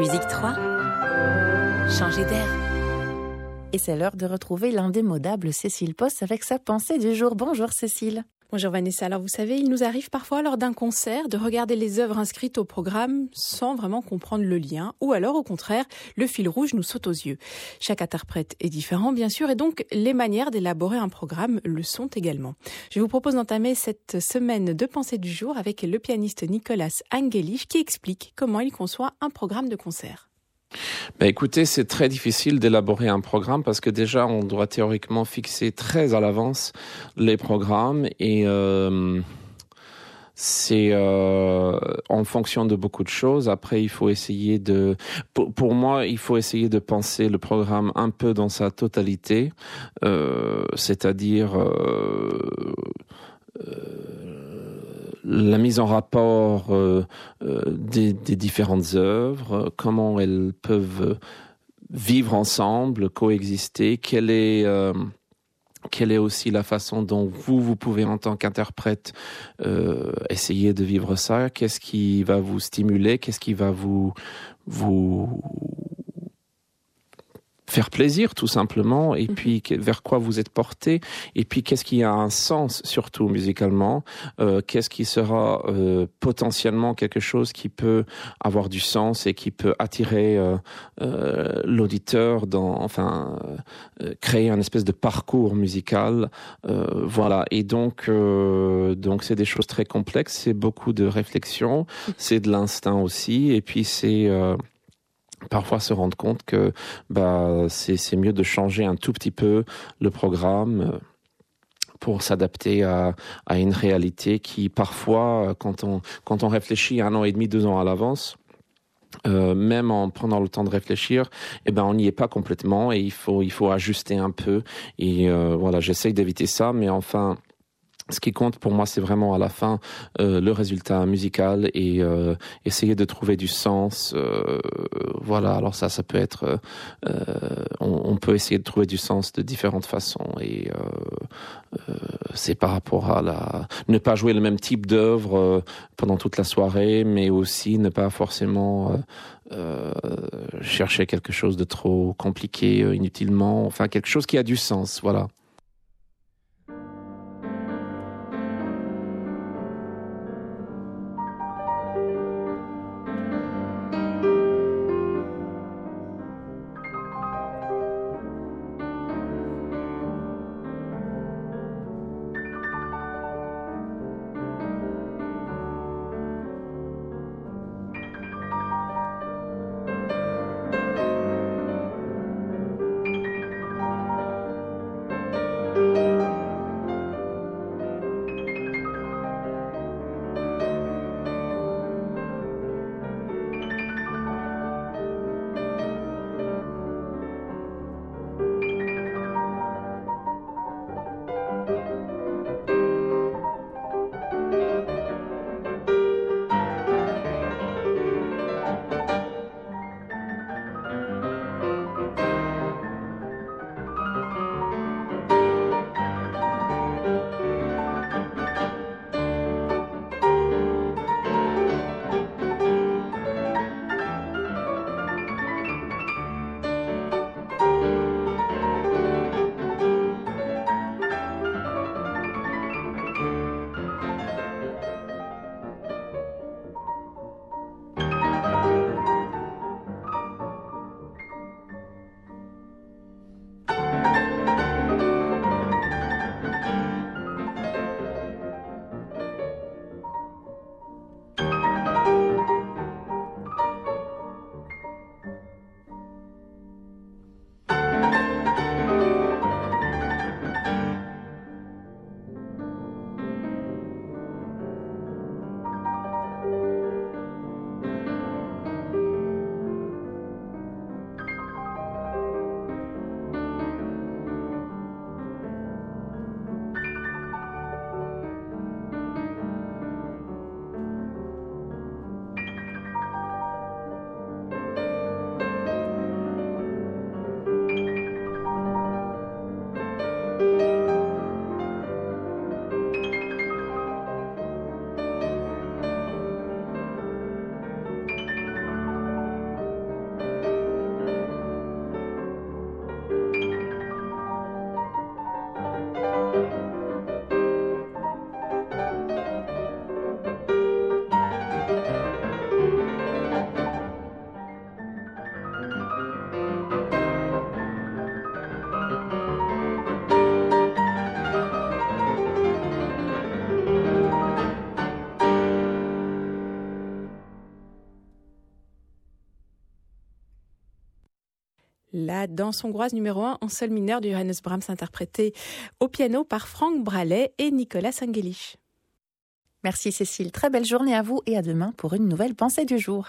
Musique 3. Changer d'air. Et c'est l'heure de retrouver l'indémodable Cécile Post avec sa pensée du jour. Bonjour Cécile. Bonjour Vanessa. Alors vous savez, il nous arrive parfois lors d'un concert de regarder les œuvres inscrites au programme sans vraiment comprendre le lien, ou alors au contraire, le fil rouge nous saute aux yeux. Chaque interprète est différent bien sûr, et donc les manières d'élaborer un programme le sont également. Je vous propose d'entamer cette semaine de pensée du jour avec le pianiste Nicolas Angelich qui explique comment il conçoit un programme de concert. Ben écoutez, c'est très difficile d'élaborer un programme parce que déjà, on doit théoriquement fixer très à l'avance les programmes et euh, c'est euh, en fonction de beaucoup de choses. Après, il faut essayer de, pour, moi, il faut essayer de penser le programme un peu dans sa totalité, euh, c'est-à-dire la mise en rapport euh, euh, des, différentes œuvres, comment elles peuvent vivre ensemble, coexister, quelle est euh, quelle est aussi la façon dont vous, vous pouvez en tant qu'interprète euh, essayer de vivre ça? Qu'est-ce qui va vous stimuler? Qu'est-ce qui va vous vous faire plaisir tout simplement et mhm. puis vers quoi vous êtes porté et puis qu'est-ce qui a un sens surtout musicalement euh, qu'est-ce qui sera euh, potentiellement quelque chose qui peut avoir du sens et qui peut attirer euh, euh l'auditeur dans enfin euh, créer un espèce de parcours musical voilà et donc donc c'est des choses très complexes c'est beaucoup de réflexion mhm. c'est de l'instinct aussi et puis c'est parfois se rendre compte que bah, c'est mieux de changer un tout petit peu le programme euh, pour s'adapter à, à, une réalité qui parfois, quand on, quand on réfléchit un an et demi, deux ans à l'avance, euh, même en prenant le temps de réfléchir, eh ben on n'y est pas complètement et il faut il faut ajuster un peu. Et euh, voilà j'essaye d'éviter ça mais enfin ce qui compte pour moi, c'est vraiment à la fin euh, le résultat musical et euh, essayer de trouver du sens. Euh, voilà, alors ça, ça peut être, euh, on, on, peut essayer de trouver du sens de différentes façons et euh, c'est par rapport à la, ne pas jouer le même type d'œuvre pendant toute la soirée, mais aussi ne pas forcément chercher quelque chose de trop compliqué inutilement, enfin quelque chose qui a du sens. Voilà. La danse hongroise numéro 1 en sol mineur de Johannes Brahms interprétée au piano par Frank Bralet et Nicolas Sangelich. Merci Cécile, très belle journée à vous et à demain pour une nouvelle pensée du jour.